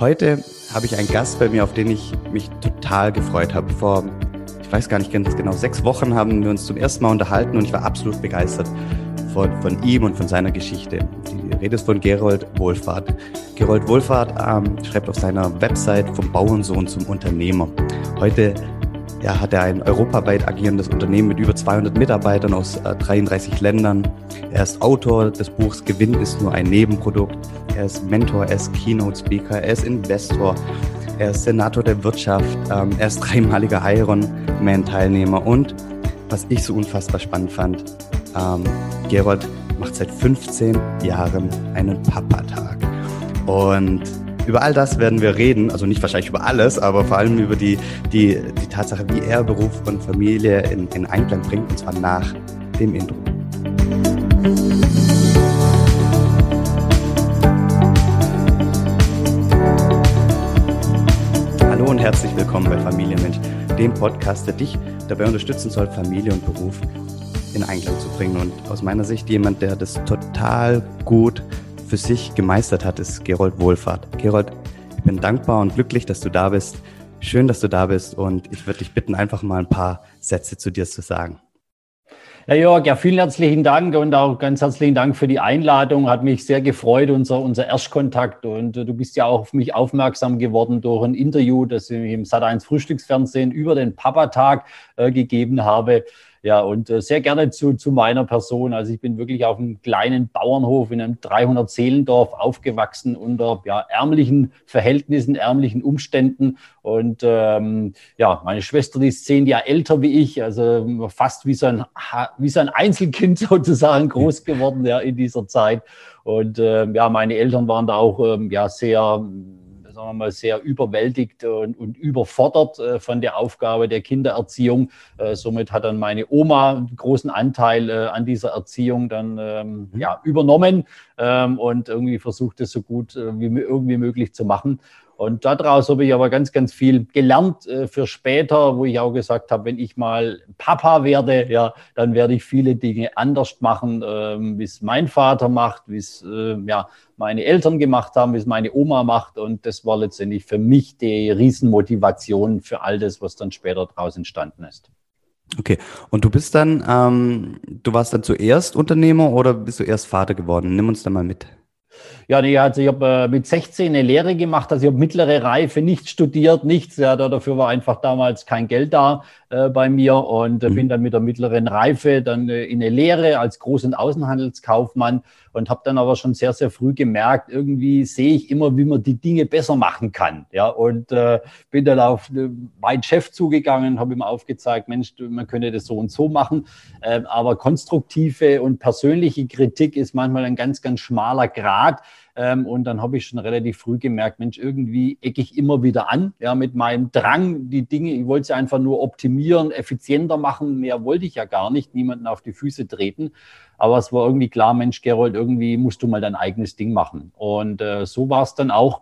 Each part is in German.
Heute habe ich einen Gast bei mir, auf den ich mich total gefreut habe. Vor, ich weiß gar nicht ganz genau, sechs Wochen haben wir uns zum ersten Mal unterhalten und ich war absolut begeistert von, von ihm und von seiner Geschichte. Die Rede ist von Gerold Wohlfahrt. Gerold Wohlfahrt ähm, schreibt auf seiner Website vom Bauernsohn zum Unternehmer. Heute ja, hat er ein europaweit agierendes Unternehmen mit über 200 Mitarbeitern aus äh, 33 Ländern. Er ist Autor des Buchs Gewinn ist nur ein Nebenprodukt. Er ist Mentor, er ist Keynote Speaker, er ist Investor, er ist Senator der Wirtschaft, ähm, er ist dreimaliger Ironman-Teilnehmer und was ich so unfassbar spannend fand, ähm, Gerold macht seit 15 Jahren einen Papa-Tag. Und über all das werden wir reden, also nicht wahrscheinlich über alles, aber vor allem über die, die, die Tatsache, wie er Beruf und Familie in, in Einklang bringt, und zwar nach dem Intro. Hallo und herzlich willkommen bei Familienmensch, dem Podcast, der dich dabei unterstützen soll, Familie und Beruf in Einklang zu bringen. Und aus meiner Sicht jemand, der das total gut für sich gemeistert hat, ist Gerold Wohlfahrt. Gerold, ich bin dankbar und glücklich, dass du da bist. Schön, dass du da bist und ich würde dich bitten, einfach mal ein paar Sätze zu dir zu sagen. Ja, Jörg, ja, vielen herzlichen Dank und auch ganz herzlichen Dank für die Einladung. Hat mich sehr gefreut, unser, unser Erstkontakt. Und äh, du bist ja auch auf mich aufmerksam geworden durch ein Interview, das ich im Sat1 Frühstücksfernsehen über den Papa-Tag äh, gegeben habe. Ja, und äh, sehr gerne zu, zu meiner Person. Also ich bin wirklich auf einem kleinen Bauernhof in einem 300-Seelendorf aufgewachsen unter ja, ärmlichen Verhältnissen, ärmlichen Umständen. Und ähm, ja, meine Schwester, die ist zehn Jahre älter wie ich, also fast wie so ein, wie so ein Einzelkind sozusagen groß geworden ja, in dieser Zeit. Und äh, ja, meine Eltern waren da auch ähm, ja, sehr sagen wir mal, sehr überwältigt und, und überfordert äh, von der Aufgabe der Kindererziehung. Äh, somit hat dann meine Oma einen großen Anteil äh, an dieser Erziehung dann ähm, mhm. ja, übernommen ähm, und irgendwie versucht es so gut äh, wie irgendwie möglich zu machen. Und daraus habe ich aber ganz, ganz viel gelernt äh, für später, wo ich auch gesagt habe, wenn ich mal Papa werde, ja, dann werde ich viele Dinge anders machen, ähm, wie es mein Vater macht, wie es äh, ja, meine Eltern gemacht haben, wie es meine Oma macht. Und das war letztendlich für mich die Riesenmotivation für all das, was dann später daraus entstanden ist. Okay, und du bist dann, ähm, du warst dann zuerst Unternehmer oder bist du erst Vater geworden? Nimm uns da mal mit. Ja, nee, also ich habe äh, mit 16 eine Lehre gemacht, also ich habe mittlere Reife, nicht studiert, nichts. Ja, dafür war einfach damals kein Geld da äh, bei mir und äh, mhm. bin dann mit der mittleren Reife dann äh, in eine Lehre als Groß- und Außenhandelskaufmann und habe dann aber schon sehr, sehr früh gemerkt, irgendwie sehe ich immer, wie man die Dinge besser machen kann. Ja, und äh, bin dann auf äh, meinen Chef zugegangen, habe ihm aufgezeigt, Mensch, man könnte das so und so machen. Äh, aber konstruktive und persönliche Kritik ist manchmal ein ganz, ganz schmaler Grad. Ähm, und dann habe ich schon relativ früh gemerkt, Mensch, irgendwie ecke ich immer wieder an, ja, mit meinem Drang, die Dinge, ich wollte sie einfach nur optimieren, effizienter machen, mehr wollte ich ja gar nicht, niemanden auf die Füße treten. Aber es war irgendwie klar, Mensch, Gerold, irgendwie musst du mal dein eigenes Ding machen. Und äh, so war es dann auch,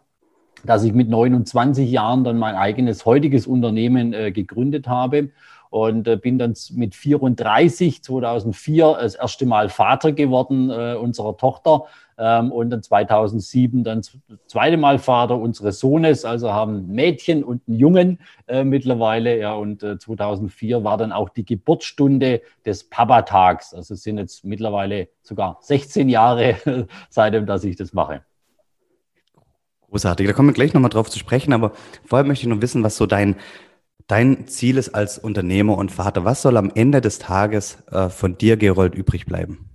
dass ich mit 29 Jahren dann mein eigenes heutiges Unternehmen äh, gegründet habe und äh, bin dann mit 34, 2004, das erste Mal Vater geworden äh, unserer Tochter ähm, und dann 2007 dann das zweite Mal Vater unseres Sohnes, also haben Mädchen und einen Jungen äh, mittlerweile. Ja, und äh, 2004 war dann auch die Geburtsstunde des Papa-Tags. Also es sind jetzt mittlerweile sogar 16 Jahre seitdem, dass ich das mache. Großartig, da kommen wir gleich nochmal drauf zu sprechen, aber vorher möchte ich noch wissen, was so dein, dein Ziel ist als Unternehmer und Vater. Was soll am Ende des Tages äh, von dir, Gerold, übrig bleiben?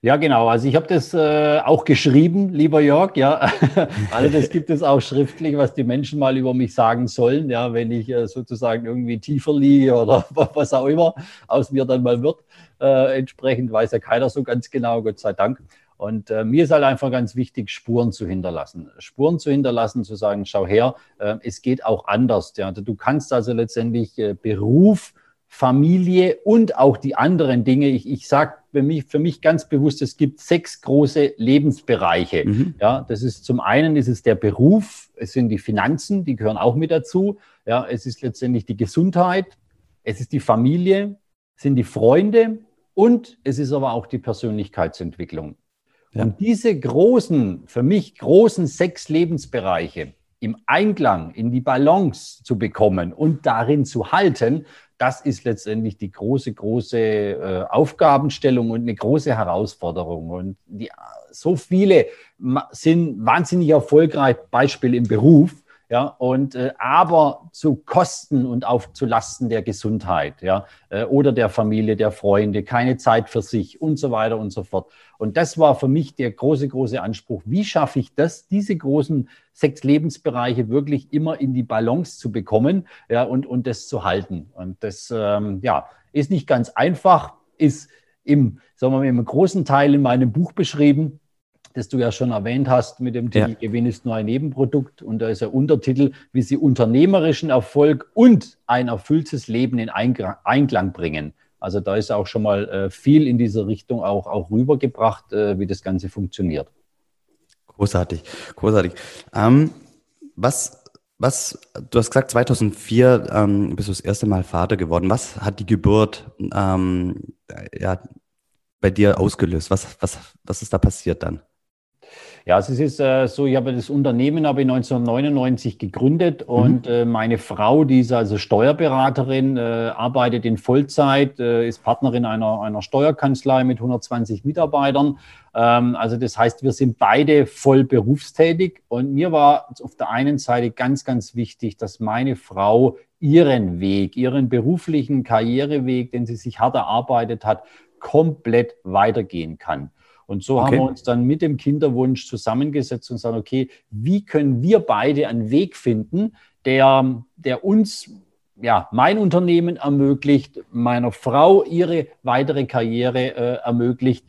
Ja, genau. Also ich habe das äh, auch geschrieben, lieber Jörg. Ja, also das gibt es auch schriftlich, was die Menschen mal über mich sagen sollen. Ja, wenn ich äh, sozusagen irgendwie tiefer liege oder was auch immer aus mir dann mal wird. Äh, entsprechend weiß ja keiner so ganz genau, Gott sei Dank. Und äh, mir ist halt einfach ganz wichtig, Spuren zu hinterlassen. Spuren zu hinterlassen, zu sagen, schau her, äh, es geht auch anders. Ja. Du kannst also letztendlich äh, Beruf Familie und auch die anderen Dinge. Ich, ich sage für mich, für mich ganz bewusst, es gibt sechs große Lebensbereiche. Mhm. Ja, das ist zum einen ist es der Beruf, es sind die Finanzen, die gehören auch mit dazu. Ja, es ist letztendlich die Gesundheit, es ist die Familie, es sind die Freunde und es ist aber auch die Persönlichkeitsentwicklung. Ja. Und diese großen, für mich großen sechs Lebensbereiche, im Einklang, in die Balance zu bekommen und darin zu halten, das ist letztendlich die große, große äh, Aufgabenstellung und eine große Herausforderung. Und die, so viele sind wahnsinnig erfolgreich, Beispiel im Beruf, ja, und äh, aber zu Kosten und auf zu Lasten der Gesundheit, ja, äh, oder der Familie, der Freunde, keine Zeit für sich und so weiter und so fort. Und das war für mich der große, große Anspruch. Wie schaffe ich das, diese großen sechs Lebensbereiche wirklich immer in die Balance zu bekommen, ja, und, und das zu halten? Und das, ähm, ja, ist nicht ganz einfach, ist im, sagen wir mal, im großen Teil in meinem Buch beschrieben das du ja schon erwähnt hast mit dem Titel ja. Gewinn ist nur ein Nebenprodukt. Und da ist der Untertitel, wie sie unternehmerischen Erfolg und ein erfülltes Leben in Einklang bringen. Also da ist auch schon mal äh, viel in diese Richtung auch, auch rübergebracht, äh, wie das Ganze funktioniert. Großartig, großartig. Ähm, was, was, du hast gesagt, 2004 ähm, bist du das erste Mal Vater geworden. Was hat die Geburt ähm, ja, bei dir ausgelöst? Was, was, was ist da passiert dann? Ja, also es ist äh, so, ich habe das Unternehmen habe 1999 gegründet mhm. und äh, meine Frau, die ist also Steuerberaterin, äh, arbeitet in Vollzeit, äh, ist Partnerin einer, einer Steuerkanzlei mit 120 Mitarbeitern. Ähm, also das heißt, wir sind beide voll berufstätig und mir war auf der einen Seite ganz, ganz wichtig, dass meine Frau ihren Weg, ihren beruflichen Karriereweg, den sie sich hart erarbeitet hat, komplett weitergehen kann. Und so okay. haben wir uns dann mit dem Kinderwunsch zusammengesetzt und sagen, okay, wie können wir beide einen Weg finden, der, der uns ja, mein Unternehmen ermöglicht, meiner Frau ihre weitere Karriere äh, ermöglicht,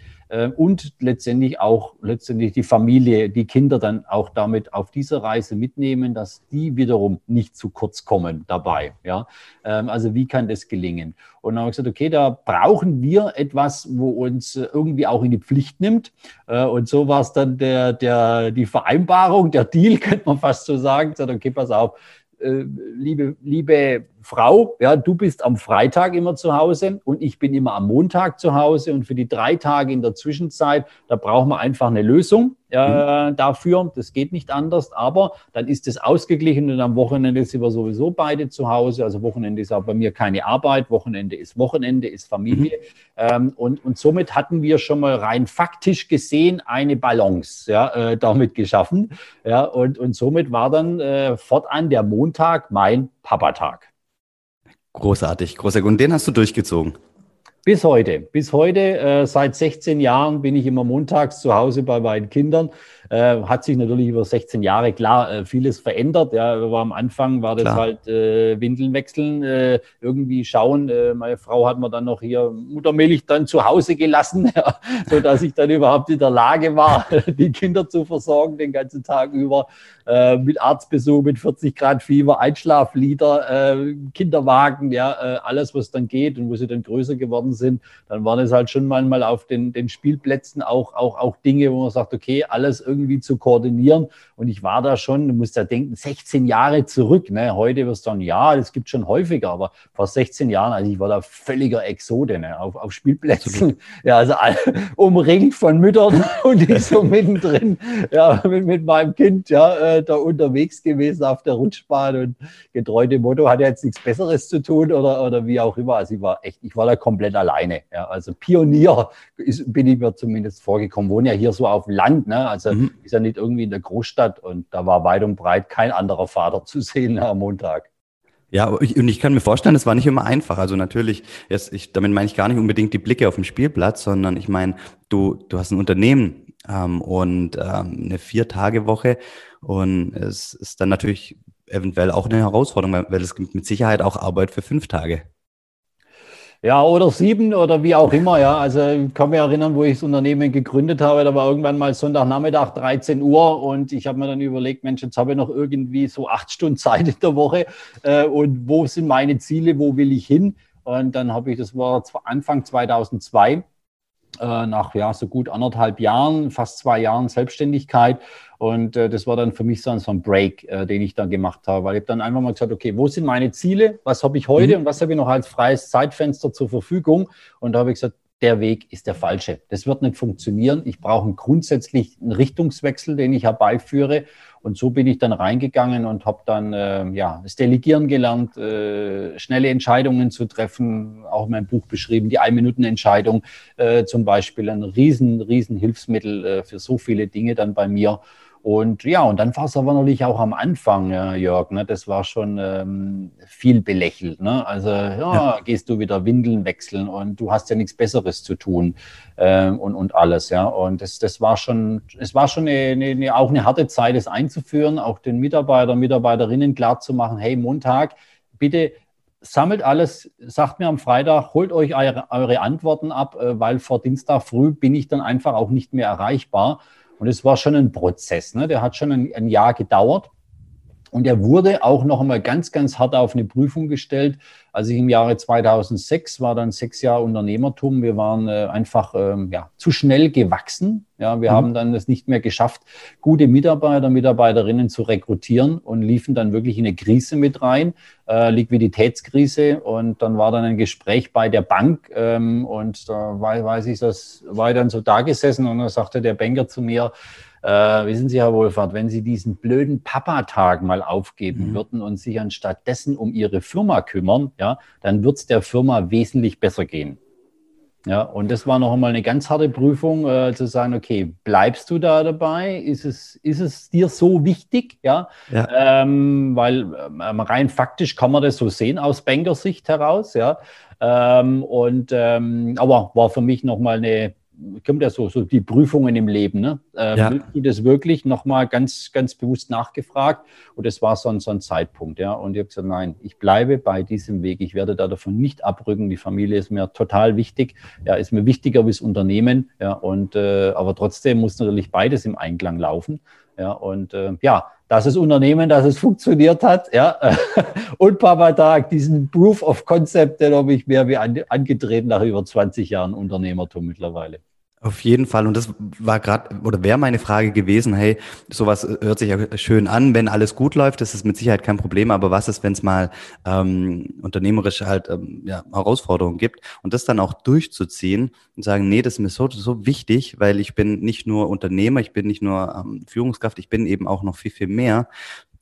und letztendlich auch letztendlich die Familie, die Kinder dann auch damit auf dieser Reise mitnehmen, dass die wiederum nicht zu kurz kommen dabei. Ja, ähm, also wie kann das gelingen? Und dann habe ich gesagt, okay, da brauchen wir etwas, wo uns irgendwie auch in die Pflicht nimmt. Äh, und so war es dann der, der, die Vereinbarung, der Deal, könnte man fast so sagen. Ich gesagt, okay, pass auf, äh, liebe, liebe Frau, ja, du bist am Freitag immer zu Hause und ich bin immer am Montag zu Hause und für die drei Tage in der Zwischenzeit, da brauchen wir einfach eine Lösung äh, mhm. dafür. Das geht nicht anders, aber dann ist es ausgeglichen und am Wochenende sind wir sowieso beide zu Hause. Also Wochenende ist auch bei mir keine Arbeit, Wochenende ist Wochenende, ist Familie. Mhm. Ähm, und, und somit hatten wir schon mal rein faktisch gesehen eine Balance ja, äh, damit geschaffen. Ja, und, und somit war dann äh, fortan der Montag mein Papatag. Großartig, großartig. Und den hast du durchgezogen? Bis heute. Bis heute, äh, seit 16 Jahren bin ich immer montags zu Hause bei meinen Kindern. Äh, hat sich natürlich über 16 Jahre klar äh, vieles verändert. Ja, aber am Anfang war das klar. halt äh, Windeln wechseln, äh, irgendwie schauen. Äh, meine Frau hat mir dann noch hier Muttermilch dann zu Hause gelassen, ja, so dass ich dann überhaupt in der Lage war, die Kinder zu versorgen den ganzen Tag über äh, mit Arztbesuch, mit 40 Grad Fieber, Einschlaflieder, Kinderwagen, ja, alles was dann geht und wo sie dann größer geworden sind, dann waren es halt schon manchmal auf den, den Spielplätzen auch, auch, auch Dinge, wo man sagt, okay, alles irgendwie irgendwie zu koordinieren. Und ich war da schon, du musst ja denken, 16 Jahre zurück. Ne? Heute wirst du sagen, ja, das gibt schon häufiger, aber vor 16 Jahren, also ich war da völliger Exode ne? auf, auf Spielplätzen. Ja, also umringt von Müttern und ich so mittendrin, ja, mit, mit meinem Kind, ja, äh, da unterwegs gewesen auf der Rutschbahn und getreu dem Motto, hat ja jetzt nichts Besseres zu tun oder, oder wie auch immer. Also ich war echt, ich war da komplett alleine. Ja, also Pionier ist, bin ich mir zumindest vorgekommen. Wohne ja hier so auf Land, ne? Also mhm ist ja nicht irgendwie in der Großstadt und da war weit und breit kein anderer Vater zu sehen am Montag. Ja, und ich kann mir vorstellen, es war nicht immer einfach. Also natürlich, jetzt, ich, damit meine ich gar nicht unbedingt die Blicke auf dem Spielplatz, sondern ich meine, du, du hast ein Unternehmen ähm, und ähm, eine Vier-Tage-Woche und es ist dann natürlich eventuell auch eine Herausforderung, weil es gibt mit Sicherheit auch Arbeit für fünf Tage. Ja, oder sieben oder wie auch immer, ja. Also ich kann mich erinnern, wo ich das Unternehmen gegründet habe, da war irgendwann mal Sonntagnachmittag 13 Uhr und ich habe mir dann überlegt, Mensch, jetzt habe ich noch irgendwie so acht Stunden Zeit in der Woche äh, und wo sind meine Ziele, wo will ich hin? Und dann habe ich, das war Anfang 2002, äh, nach ja, so gut anderthalb Jahren, fast zwei Jahren Selbstständigkeit. Und äh, das war dann für mich so ein, Break, äh, den ich dann gemacht habe, weil ich dann einfach mal gesagt, okay, wo sind meine Ziele? Was habe ich heute mhm. und was habe ich noch als freies Zeitfenster zur Verfügung? Und da habe ich gesagt, der Weg ist der falsche. Das wird nicht funktionieren. Ich brauche grundsätzlich einen Richtungswechsel, den ich herbeiführe. Und so bin ich dann reingegangen und habe dann äh, ja, das Delegieren gelernt, äh, schnelle Entscheidungen zu treffen, auch in meinem Buch beschrieben, die Ein-Minuten-Entscheidung äh, zum Beispiel, ein riesen, riesen Hilfsmittel äh, für so viele Dinge dann bei mir. Und ja, und dann war es aber natürlich auch am Anfang, ja, Jörg, ne, das war schon ähm, viel belächelt. Ne? Also, ja, ja, gehst du wieder Windeln wechseln und du hast ja nichts Besseres zu tun ähm, und, und alles, ja. Und das, das war schon, es war schon eine, eine, auch eine harte Zeit, es einzuführen, auch den Mitarbeiter, Mitarbeiterinnen klarzumachen, hey, Montag, bitte sammelt alles, sagt mir am Freitag, holt euch eure, eure Antworten ab, äh, weil vor Dienstag früh bin ich dann einfach auch nicht mehr erreichbar. Und es war schon ein Prozess, ne? der hat schon ein, ein Jahr gedauert. Und er wurde auch noch einmal ganz, ganz hart auf eine Prüfung gestellt. Als ich im Jahre 2006 war dann sechs Jahre Unternehmertum. Wir waren äh, einfach ähm, ja, zu schnell gewachsen. Ja, wir mhm. haben dann es nicht mehr geschafft, gute Mitarbeiter, Mitarbeiterinnen zu rekrutieren und liefen dann wirklich in eine Krise mit rein, äh, Liquiditätskrise. Und dann war dann ein Gespräch bei der Bank ähm, und da weiß ich, das war ich dann so da gesessen und da sagte der Banker zu mir, äh, wissen Sie, Herr Wohlfahrt, wenn Sie diesen blöden Papa-Tag mal aufgeben mhm. würden und sich anstatt dessen um Ihre Firma kümmern, ja, dann wird es der Firma wesentlich besser gehen. Ja, und das war noch einmal eine ganz harte Prüfung, äh, zu sagen, okay, bleibst du da dabei? Ist es, ist es dir so wichtig? Ja, ja. Ähm, weil ähm, rein faktisch kann man das so sehen aus Bankersicht heraus, ja. Ähm, und ähm, aber war für mich noch mal eine kommt ja so, so die Prüfungen im Leben. Ne? Äh, ja. du das wirklich nochmal ganz, ganz bewusst nachgefragt? Und es war so ein, so ein Zeitpunkt. Ja? Und ich habe gesagt, nein, ich bleibe bei diesem Weg. Ich werde da davon nicht abrücken. Die Familie ist mir total wichtig. Ja, ist mir wichtiger wie das Unternehmen. Ja, und, äh, aber trotzdem muss natürlich beides im Einklang laufen. Ja, und äh, ja, dass es Unternehmen, dass es funktioniert hat, ja. und Papa Tag, diesen Proof of Concept, den habe ich mehr wie angetreten nach über 20 Jahren Unternehmertum mittlerweile. Auf jeden Fall. Und das war gerade oder wäre meine Frage gewesen, hey, sowas hört sich ja schön an, wenn alles gut läuft, das ist mit Sicherheit kein Problem, aber was ist, wenn es mal ähm, unternehmerisch halt ähm, ja, Herausforderungen gibt und das dann auch durchzuziehen und sagen, nee, das ist mir so, so wichtig, weil ich bin nicht nur Unternehmer, ich bin nicht nur ähm, Führungskraft, ich bin eben auch noch viel, viel mehr.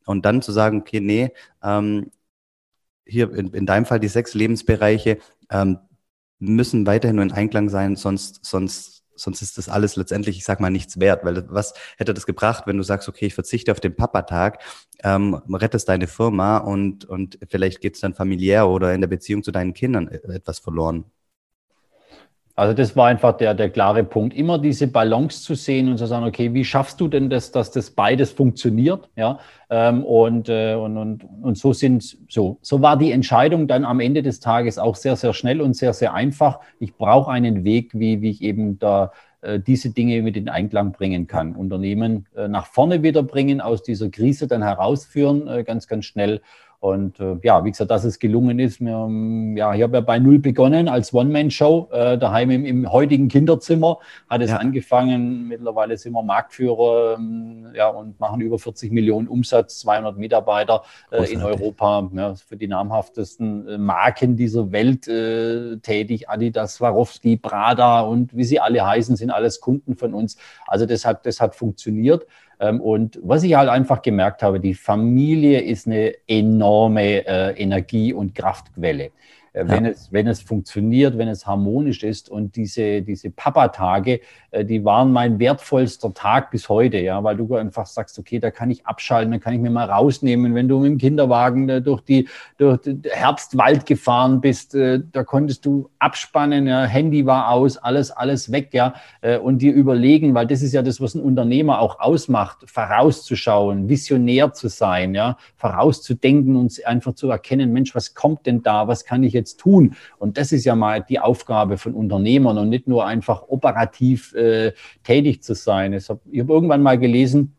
Und dann zu sagen, okay, nee, ähm, hier in, in deinem Fall die sechs Lebensbereiche ähm, müssen weiterhin nur in Einklang sein, sonst, sonst sonst ist das alles letztendlich, ich sag mal, nichts wert, weil was hätte das gebracht, wenn du sagst, okay, ich verzichte auf den Papatag, ähm, rettest deine Firma und, und vielleicht geht es dann familiär oder in der Beziehung zu deinen Kindern äh, etwas verloren. Also das war einfach der, der klare Punkt. Immer diese Balance zu sehen und zu sagen, okay, wie schaffst du denn das, dass das beides funktioniert? Ja, ähm, und, äh, und, und, und so sind, so, so war die Entscheidung dann am Ende des Tages auch sehr, sehr schnell und sehr, sehr einfach. Ich brauche einen Weg, wie, wie ich eben da äh, diese Dinge mit in Einklang bringen kann. Unternehmen äh, nach vorne wieder bringen, aus dieser Krise dann herausführen, äh, ganz, ganz schnell und äh, ja, wie gesagt, dass es gelungen ist. Wir, ähm, ja, ich habe ja bei Null begonnen als One-Man-Show, äh, daheim im, im, heutigen Kinderzimmer hat es ja. angefangen. Mittlerweile sind wir Marktführer ähm, ja, und machen über 40 Millionen Umsatz, 200 Mitarbeiter äh, in Europa, ja, für die namhaftesten äh, Marken dieser Welt äh, tätig. Adidas, Swarovski, Prada und wie sie alle heißen, sind alles Kunden von uns. Also das hat, das hat funktioniert. Ähm, und was ich halt einfach gemerkt habe, die Familie ist eine enorme äh, Energie- und Kraftquelle. Äh, wenn, ja. es, wenn es funktioniert, wenn es harmonisch ist. Und diese, diese Papa-Tage, äh, die waren mein wertvollster Tag bis heute, ja, weil du einfach sagst, okay, da kann ich abschalten, da kann ich mir mal rausnehmen. Wenn du mit dem Kinderwagen äh, durch die durch den Herbstwald gefahren bist, da konntest du abspannen, ja, Handy war aus, alles, alles weg, ja, und dir überlegen, weil das ist ja das, was ein Unternehmer auch ausmacht, vorauszuschauen, visionär zu sein, ja, vorauszudenken und einfach zu erkennen, Mensch, was kommt denn da, was kann ich jetzt jetzt tun? Und das ist ja mal die Aufgabe von Unternehmern und nicht nur einfach operativ äh, tätig zu sein. Ich habe hab irgendwann mal gelesen,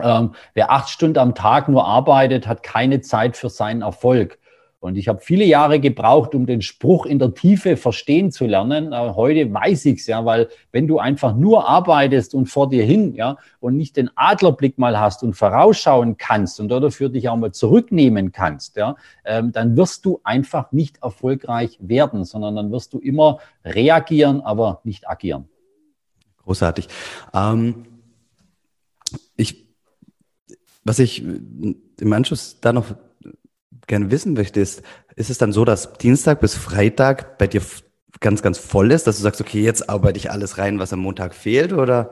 ähm, wer acht Stunden am Tag nur arbeitet, hat keine Zeit für seinen Erfolg. Und ich habe viele Jahre gebraucht, um den Spruch in der Tiefe verstehen zu lernen. Aber heute weiß ich es ja, weil wenn du einfach nur arbeitest und vor dir hin, ja, und nicht den Adlerblick mal hast und vorausschauen kannst und dafür dich auch mal zurücknehmen kannst, ja, ähm, dann wirst du einfach nicht erfolgreich werden, sondern dann wirst du immer reagieren, aber nicht agieren. Großartig. Ähm, ich, was ich im Anschluss da noch gerne wissen möchte, ist, ist es dann so, dass Dienstag bis Freitag bei dir ganz, ganz voll ist, dass du sagst, okay, jetzt arbeite ich alles rein, was am Montag fehlt, oder?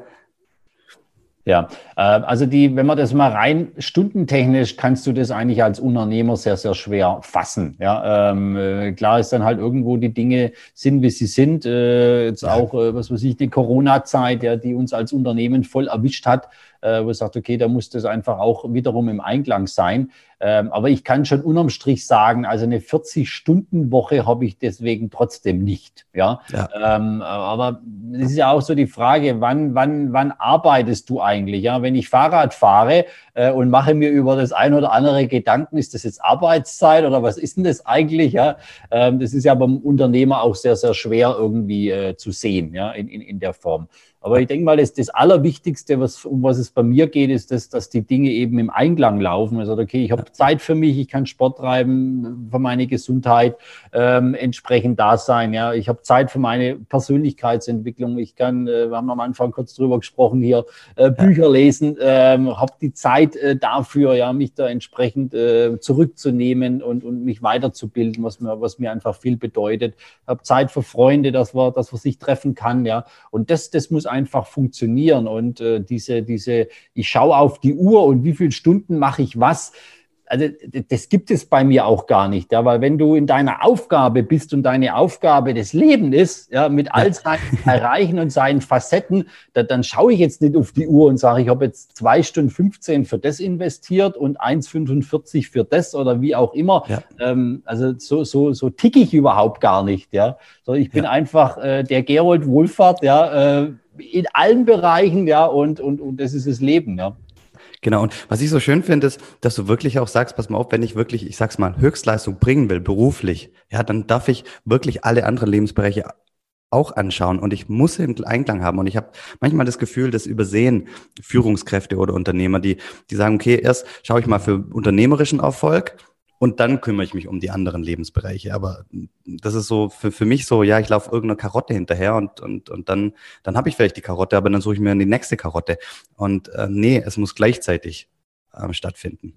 Ja, äh, also die, wenn man das mal rein stundentechnisch, kannst du das eigentlich als Unternehmer sehr, sehr schwer fassen. Ja, ähm, äh, klar ist dann halt irgendwo die Dinge sind, wie sie sind. Äh, jetzt auch, äh, was weiß ich, die Corona-Zeit, ja, die uns als Unternehmen voll erwischt hat äh, wo sagt, okay, da muss das einfach auch wiederum im Einklang sein. Ähm, aber ich kann schon unterm Strich sagen, also eine 40-Stunden-Woche habe ich deswegen trotzdem nicht. Ja. ja. Ähm, aber es ist ja auch so die Frage, wann, wann, wann arbeitest du eigentlich? Ja, wenn ich Fahrrad fahre äh, und mache mir über das ein oder andere Gedanken, ist das jetzt Arbeitszeit oder was ist denn das eigentlich? Ja, ähm, das ist ja beim Unternehmer auch sehr, sehr schwer irgendwie äh, zu sehen, ja, in, in, in der Form. Aber ich denke mal, das, das Allerwichtigste, was, um was es bei mir geht, ist, dass, dass die Dinge eben im Einklang laufen. Also, okay, ich habe Zeit für mich, ich kann Sport treiben, für meine Gesundheit ähm, entsprechend da sein. Ja, ich habe Zeit für meine Persönlichkeitsentwicklung. Ich kann, äh, wir haben am Anfang kurz drüber gesprochen hier, äh, Bücher lesen, ähm, habe die Zeit äh, dafür, ja, mich da entsprechend äh, zurückzunehmen und, und mich weiterzubilden, was mir, was mir einfach viel bedeutet. Habe Zeit für Freunde, dass man, dass man sich treffen kann. Ja, und das, das muss einfach funktionieren. Und äh, diese, diese, ich schaue auf die Uhr und wie viele Stunden mache ich was, also das gibt es bei mir auch gar nicht, ja, weil wenn du in deiner Aufgabe bist und deine Aufgabe das Leben ist, ja, mit all seinen Erreichen und seinen Facetten, da, dann schaue ich jetzt nicht auf die Uhr und sage, ich habe jetzt zwei Stunden 15 für das investiert und 1,45 für das oder wie auch immer. Ja. Ähm, also so, so, so ticke ich überhaupt gar nicht, ja. So, ich bin ja. einfach äh, der Gerold Wohlfahrt, ja, äh, in allen Bereichen, ja, und, und, und das ist das Leben, ja. Genau, und was ich so schön finde, ist, dass du wirklich auch sagst, pass mal auf, wenn ich wirklich, ich sag's mal, Höchstleistung bringen will, beruflich, ja, dann darf ich wirklich alle anderen Lebensbereiche auch anschauen und ich muss einen Einklang haben. Und ich habe manchmal das Gefühl, das übersehen Führungskräfte oder Unternehmer, die die sagen, okay, erst schaue ich mal für unternehmerischen Erfolg und dann kümmere ich mich um die anderen Lebensbereiche. Aber das ist so für, für mich so, ja, ich laufe irgendeiner Karotte hinterher und, und, und dann, dann habe ich vielleicht die Karotte, aber dann suche ich mir die nächste Karotte. Und äh, nee, es muss gleichzeitig äh, stattfinden.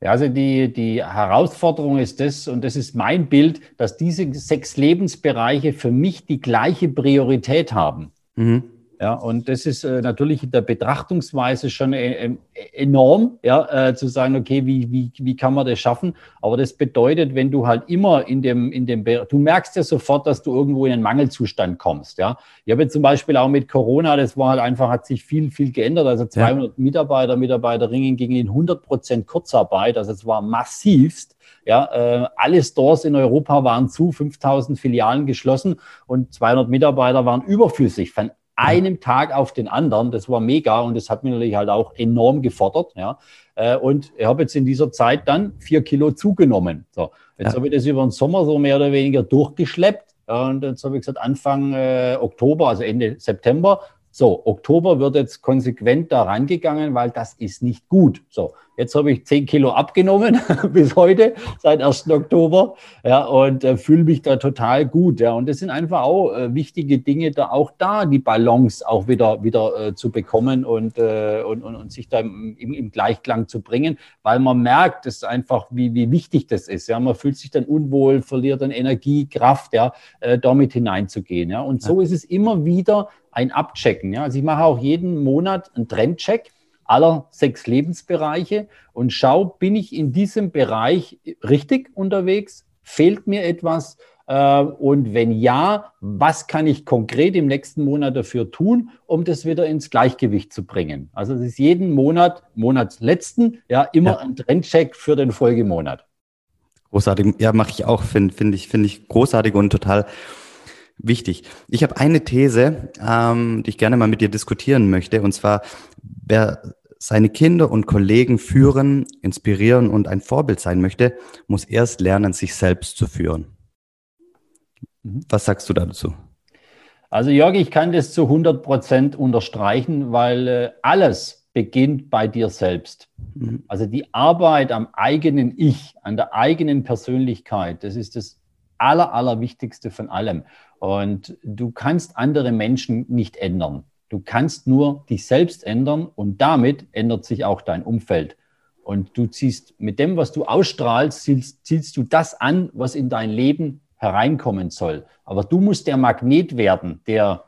Ja, also die, die Herausforderung ist das, und das ist mein Bild, dass diese sechs Lebensbereiche für mich die gleiche Priorität haben. Mhm. Ja, und das ist äh, natürlich in der Betrachtungsweise schon äh, äh, enorm, ja, äh, zu sagen, okay, wie, wie, wie kann man das schaffen? Aber das bedeutet, wenn du halt immer in dem, in dem, du merkst ja sofort, dass du irgendwo in einen Mangelzustand kommst, ja. Ich habe jetzt zum Beispiel auch mit Corona, das war halt einfach, hat sich viel, viel geändert. Also 200 ja. Mitarbeiter, Mitarbeiterinnen gingen in 100 Prozent Kurzarbeit. Also es war massivst. Ja, äh, alle Stores in Europa waren zu, 5000 Filialen geschlossen und 200 Mitarbeiter waren überflüssig. Einem Tag auf den anderen. Das war mega und das hat mich natürlich halt auch enorm gefordert. Ja. Äh, und ich habe jetzt in dieser Zeit dann vier Kilo zugenommen. So, jetzt ja. habe ich das über den Sommer so mehr oder weniger durchgeschleppt. Und jetzt habe ich gesagt, Anfang äh, Oktober, also Ende September, so, Oktober wird jetzt konsequent da rangegangen, weil das ist nicht gut. So, Jetzt habe ich zehn Kilo abgenommen bis heute, seit 1. Oktober, ja, und äh, fühle mich da total gut, ja. Und das sind einfach auch äh, wichtige Dinge, da auch da die Balance auch wieder, wieder äh, zu bekommen und, äh, und, und, und sich da im, im, Gleichklang zu bringen, weil man merkt, das einfach, wie, wie wichtig das ist, ja. Man fühlt sich dann unwohl, verliert dann Energie, Kraft, ja, äh, damit hineinzugehen, ja. Und so ist es immer wieder ein Abchecken, ja. Also ich mache auch jeden Monat einen Trendcheck aller sechs Lebensbereiche und schau, bin ich in diesem Bereich richtig unterwegs? Fehlt mir etwas? Äh, und wenn ja, was kann ich konkret im nächsten Monat dafür tun, um das wieder ins Gleichgewicht zu bringen? Also es ist jeden Monat, Monatsletzten, ja, immer ja. ein Trendcheck für den Folgemonat. Großartig. Ja, mache ich auch, finde find ich, finde ich großartig und total wichtig. Ich habe eine These, ähm, die ich gerne mal mit dir diskutieren möchte. Und zwar, wer seine Kinder und Kollegen führen, inspirieren und ein Vorbild sein möchte, muss erst lernen, sich selbst zu führen. Mhm. Was sagst du dazu? Also Jörg, ich kann das zu 100 Prozent unterstreichen, weil äh, alles beginnt bei dir selbst. Mhm. Also die Arbeit am eigenen Ich, an der eigenen Persönlichkeit, das ist das Aller, Allerwichtigste von allem. Und du kannst andere Menschen nicht ändern. Du kannst nur dich selbst ändern und damit ändert sich auch dein Umfeld. Und du ziehst mit dem, was du ausstrahlst, zielst, zielst du das an, was in dein Leben hereinkommen soll. Aber du musst der Magnet werden, der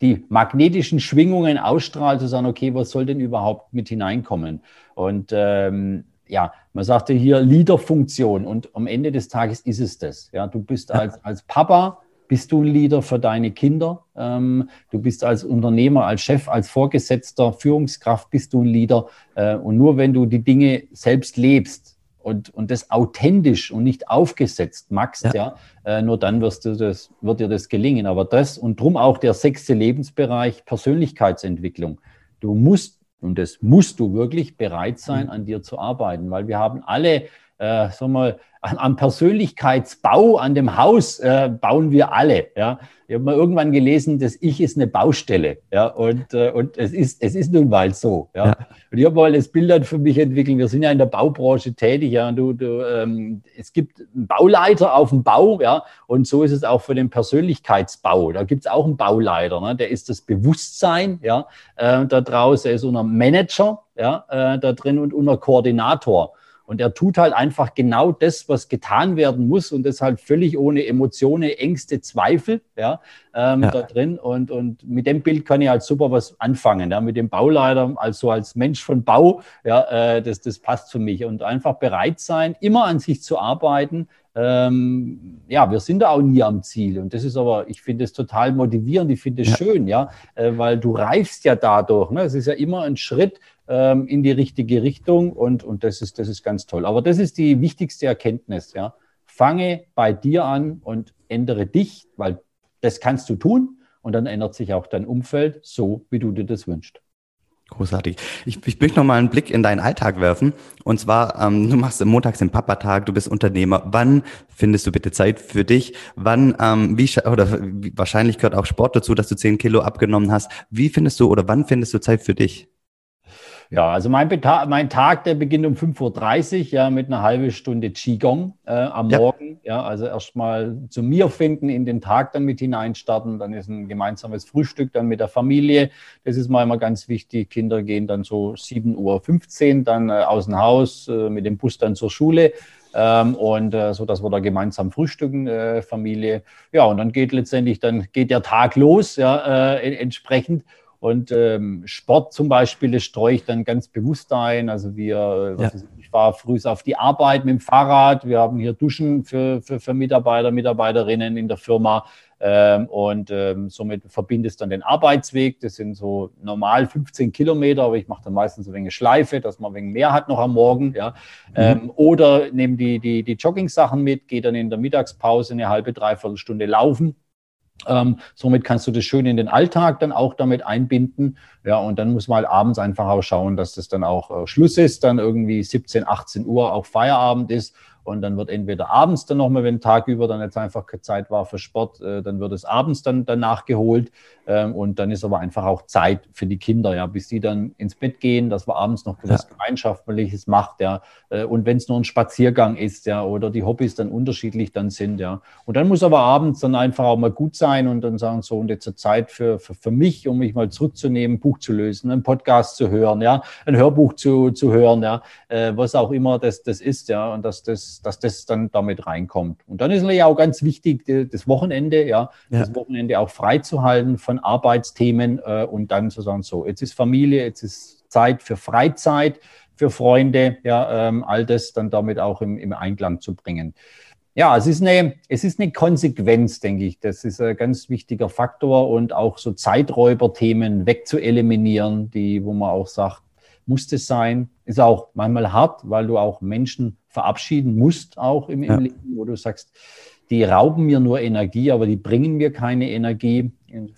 die magnetischen Schwingungen ausstrahlt, zu sagen, okay, was soll denn überhaupt mit hineinkommen? Und ähm, ja, man sagte hier Leaderfunktion und am Ende des Tages ist es das. Ja, du bist als, als Papa bist du ein Leader für deine Kinder. Ähm, du bist als Unternehmer, als Chef, als Vorgesetzter, Führungskraft bist du ein Leader. Äh, und nur wenn du die Dinge selbst lebst und, und das authentisch und nicht aufgesetzt magst, ja, ja äh, nur dann wirst du das, wird dir das gelingen. Aber das und drum auch der sechste Lebensbereich Persönlichkeitsentwicklung. Du musst, und das musst du wirklich bereit sein, mhm. an dir zu arbeiten, weil wir haben alle äh, sag mal, am Persönlichkeitsbau, an dem Haus äh, bauen wir alle. Ja? Ich habe mal irgendwann gelesen, das Ich ist eine Baustelle. Ja? Und, äh, und es, ist, es ist nun mal so. Ja? ja. Und ich habe mal das Bild für mich entwickelt. Wir sind ja in der Baubranche tätig. Ja? Und du, du, ähm, es gibt einen Bauleiter auf dem Bau. Ja? Und so ist es auch für den Persönlichkeitsbau. Da gibt es auch einen Bauleiter. Ne? Der ist das Bewusstsein ja? Äh, da draußen. Er ist unser Manager ja? Äh, da drin und unser Koordinator. Und er tut halt einfach genau das, was getan werden muss und das halt völlig ohne Emotionen, Ängste, Zweifel ja, ähm, ja. da drin. Und, und mit dem Bild kann ich halt super was anfangen. Ja, mit dem Bauleiter, also als Mensch von Bau, ja, äh, das, das passt für mich. Und einfach bereit sein, immer an sich zu arbeiten. Ähm, ja, wir sind da auch nie am Ziel. Und das ist aber, ich finde es total motivierend, ich finde es ja. schön, ja, äh, weil du reifst ja dadurch. Ne? Es ist ja immer ein Schritt ähm, in die richtige Richtung und, und das, ist, das ist ganz toll. Aber das ist die wichtigste Erkenntnis. Ja. Fange bei dir an und ändere dich, weil das kannst du tun und dann ändert sich auch dein Umfeld so, wie du dir das wünschst. Großartig. Ich, ich möchte noch mal einen Blick in deinen Alltag werfen. Und zwar, ähm, du machst montags den Papatag, du bist Unternehmer. Wann findest du bitte Zeit für dich? Wann, ähm, wie, oder wie, wahrscheinlich gehört auch Sport dazu, dass du zehn Kilo abgenommen hast. Wie findest du oder wann findest du Zeit für dich? Ja, also mein, mein, Tag, der beginnt um 5.30 Uhr, ja, mit einer halben Stunde Qigong äh, am ja. Morgen. Ja, also erstmal zu mir finden, in den Tag dann mit hineinstarten. Dann ist ein gemeinsames Frühstück dann mit der Familie. Das ist mal immer ganz wichtig. Kinder gehen dann so 7.15 Uhr dann äh, aus dem Haus, äh, mit dem Bus dann zur Schule. Ähm, und äh, so, dass wir da gemeinsam frühstücken, äh, Familie. Ja, und dann geht letztendlich, dann geht der Tag los, ja, äh, entsprechend. Und ähm, Sport zum Beispiel, das streue ich dann ganz bewusst ein. Also wir, ja. ist, ich fahre früh auf die Arbeit mit dem Fahrrad. Wir haben hier Duschen für, für, für Mitarbeiter, Mitarbeiterinnen in der Firma. Ähm, und ähm, somit verbindest dann den Arbeitsweg. Das sind so normal 15 Kilometer, aber ich mache dann meistens ein wenig Schleife, dass man ein wenig mehr hat noch am Morgen. Ja. Mhm. Ähm, oder nehme die, die, die Jogging-Sachen mit, gehe dann in der Mittagspause eine halbe, dreiviertel Stunde laufen ähm, somit kannst du das schön in den Alltag dann auch damit einbinden. Ja, und dann muss man halt abends einfach auch schauen, dass das dann auch äh, Schluss ist, dann irgendwie 17, 18 Uhr auch Feierabend ist und dann wird entweder abends dann nochmal, wenn Tag über dann jetzt einfach keine Zeit war für Sport, äh, dann wird es abends dann danach geholt. Ähm, und dann ist aber einfach auch Zeit für die Kinder, ja, bis die dann ins Bett gehen, dass man abends noch was ja. Gemeinschaftliches macht, ja. Äh, und wenn es nur ein Spaziergang ist, ja, oder die Hobbys dann unterschiedlich dann sind, ja. Und dann muss aber abends dann einfach auch mal gut sein und dann sagen so, und jetzt Zeit für, für, für mich, um mich mal zurückzunehmen, ein Buch zu lösen, einen Podcast zu hören, ja, ein Hörbuch zu, zu hören, ja, äh, was auch immer das, das ist, ja, und dass das dass, das dann damit reinkommt. Und dann ist es ja auch ganz wichtig, das Wochenende, ja, ja. das Wochenende auch freizuhalten von Arbeitsthemen äh, und dann zu sagen, so, jetzt ist Familie, jetzt ist Zeit für Freizeit, für Freunde, ja, ähm, all das dann damit auch im, im Einklang zu bringen. Ja, es ist, eine, es ist eine Konsequenz, denke ich. Das ist ein ganz wichtiger Faktor und auch so Zeiträuberthemen wegzueliminieren, die, wo man auch sagt, muss das sein, ist auch manchmal hart, weil du auch Menschen verabschieden musst, auch im, im ja. Leben, wo du sagst, die rauben mir nur Energie, aber die bringen mir keine Energie.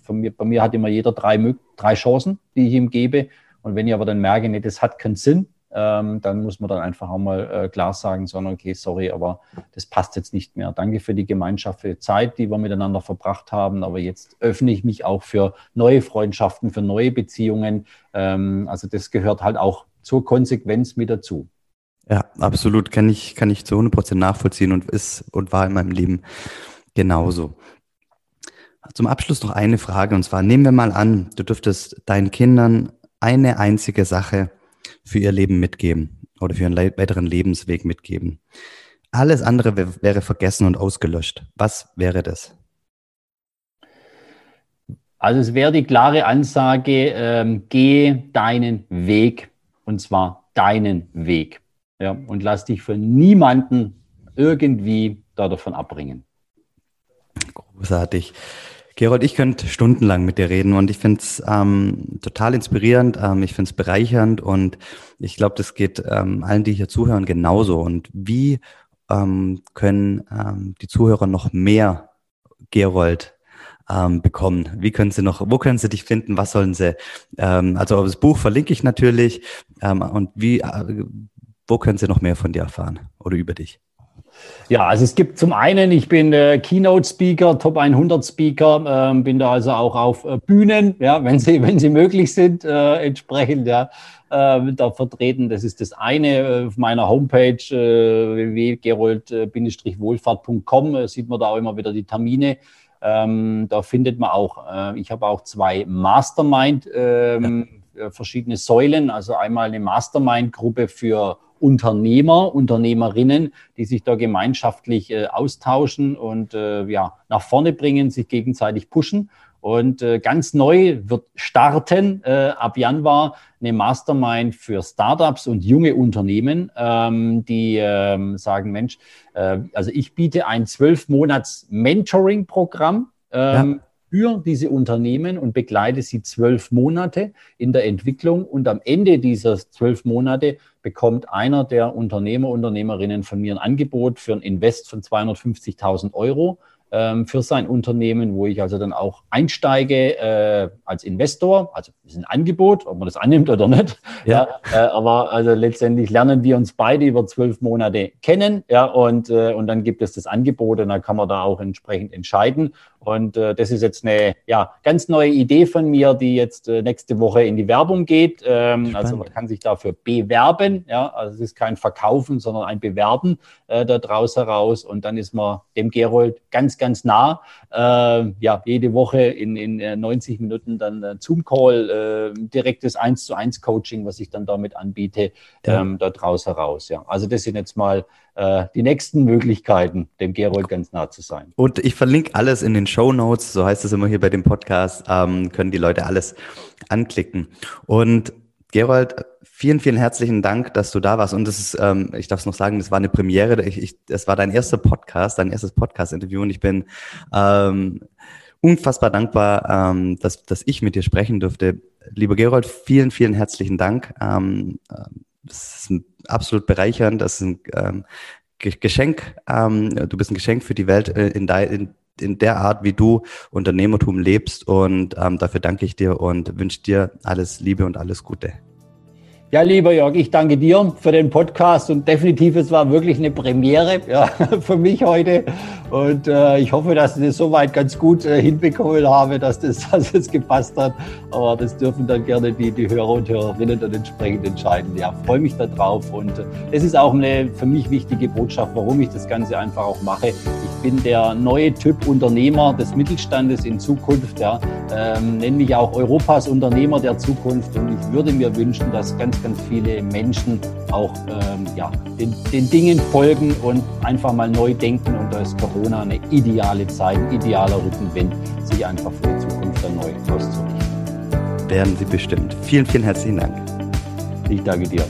Mir, bei mir hat immer jeder drei, drei Chancen, die ich ihm gebe. Und wenn ich aber dann merke, nee, das hat keinen Sinn, ähm, dann muss man dann einfach auch mal äh, klar sagen, sondern okay, sorry, aber das passt jetzt nicht mehr. Danke für die Gemeinschaft, für die Zeit, die wir miteinander verbracht haben. Aber jetzt öffne ich mich auch für neue Freundschaften, für neue Beziehungen. Ähm, also das gehört halt auch zur Konsequenz mit dazu. Ja, absolut. Kann ich, kann ich zu 100 Prozent nachvollziehen und ist und war in meinem Leben genauso. Zum Abschluss noch eine Frage und zwar nehmen wir mal an, du dürftest deinen Kindern eine einzige Sache für ihr Leben mitgeben oder für ihren weiteren Lebensweg mitgeben. Alles andere wäre vergessen und ausgelöscht. Was wäre das? Also es wäre die klare Ansage, ähm, geh deinen Weg und zwar deinen Weg. Ja, und lass dich von niemanden irgendwie da davon abbringen. Großartig. Gerold, ich könnte stundenlang mit dir reden und ich finde es ähm, total inspirierend, ähm, ich finde es bereichernd und ich glaube, das geht ähm, allen, die hier zuhören, genauso. Und wie ähm, können ähm, die Zuhörer noch mehr Gerold ähm, bekommen? Wie können sie noch, wo können sie dich finden? Was sollen sie? Also das Buch verlinke ich natürlich. Und wie, äh, wo können sie noch mehr von dir erfahren oder über dich? Ja, also es gibt zum einen, ich bin äh, Keynote-Speaker, Top 100 Speaker, äh, bin da also auch auf äh, Bühnen, ja, wenn sie, wenn sie möglich sind, äh, entsprechend, ja, äh, da vertreten. Das ist das eine äh, auf meiner Homepage www.gerold-wohlfahrt.com sieht man da auch immer wieder die Termine. Ähm, da findet man auch, ich habe auch zwei Mastermind, ähm, verschiedene Säulen, also einmal eine Mastermind-Gruppe für Unternehmer, Unternehmerinnen, die sich da gemeinschaftlich äh, austauschen und äh, ja, nach vorne bringen, sich gegenseitig pushen. Und äh, ganz neu wird starten äh, ab Januar eine Mastermind für Startups und junge Unternehmen, ähm, die ähm, sagen, Mensch, äh, also ich biete ein zwölf Monats Mentoring-Programm. Ähm, ja für diese Unternehmen und begleite sie zwölf Monate in der Entwicklung. Und am Ende dieser zwölf Monate bekommt einer der Unternehmer, Unternehmerinnen von mir ein Angebot für ein Invest von 250.000 Euro ähm, für sein Unternehmen, wo ich also dann auch einsteige äh, als Investor. Also ist ein Angebot, ob man das annimmt oder nicht. Ja. ja äh, aber also letztendlich lernen wir uns beide über zwölf Monate kennen. Ja, und, äh, und dann gibt es das Angebot und dann kann man da auch entsprechend entscheiden. Und äh, das ist jetzt eine ja, ganz neue Idee von mir, die jetzt äh, nächste Woche in die Werbung geht. Ähm, also man kann sich dafür bewerben. Ja, also es ist kein Verkaufen, sondern ein Bewerben äh, da draus heraus. Und dann ist man dem Gerold ganz, ganz nah. Äh, ja, jede Woche in, in 90 äh, Minuten dann äh, Zoom-Call, äh, direktes 1 zu 1 Coaching, was ich dann damit anbiete, ja. ähm, da draus heraus. Ja, also das sind jetzt mal äh, die nächsten Möglichkeiten, dem Gerold ganz nah zu sein. Und ich verlinke alles in den Show Notes, so heißt es immer hier bei dem Podcast, ähm, können die Leute alles anklicken. Und Gerold, vielen, vielen herzlichen Dank, dass du da warst. Und das ist, ähm, ich darf es noch sagen, das war eine Premiere. Ich, ich, das war dein erster Podcast, dein erstes Podcast-Interview. Und ich bin ähm, unfassbar dankbar, ähm, dass, dass ich mit dir sprechen durfte. Lieber Gerold, vielen, vielen herzlichen Dank. Ähm, das ist absolut bereichernd. Das ist ein ähm, Geschenk. Ähm, du bist ein Geschenk für die Welt äh, in, de, in, in, der Art, wie du Unternehmertum lebst. Und ähm, dafür danke ich dir und wünsche dir alles Liebe und alles Gute. Ja, lieber Jörg, ich danke dir für den Podcast und definitiv, es war wirklich eine Premiere ja, für mich heute. Und äh, ich hoffe, dass ich das soweit ganz gut äh, hinbekommen habe, dass das, dass das gepasst hat. Aber das dürfen dann gerne die, die Hörer und Hörerinnen dann entsprechend entscheiden. Ja, freue mich darauf. Und äh, es ist auch eine für mich wichtige Botschaft, warum ich das Ganze einfach auch mache. Ich bin der neue Typ Unternehmer des Mittelstandes in Zukunft. Ja, ähm, nenne mich auch Europas Unternehmer der Zukunft. Und ich würde mir wünschen, dass ganz ganz viele Menschen auch ähm, ja, den, den Dingen folgen und einfach mal neu denken. Und da ist Corona eine ideale Zeit, ein idealer Rückenwind, sich einfach für die Zukunft dann neu auszurichten. Werden Sie bestimmt. Vielen, vielen herzlichen Dank. Ich danke dir.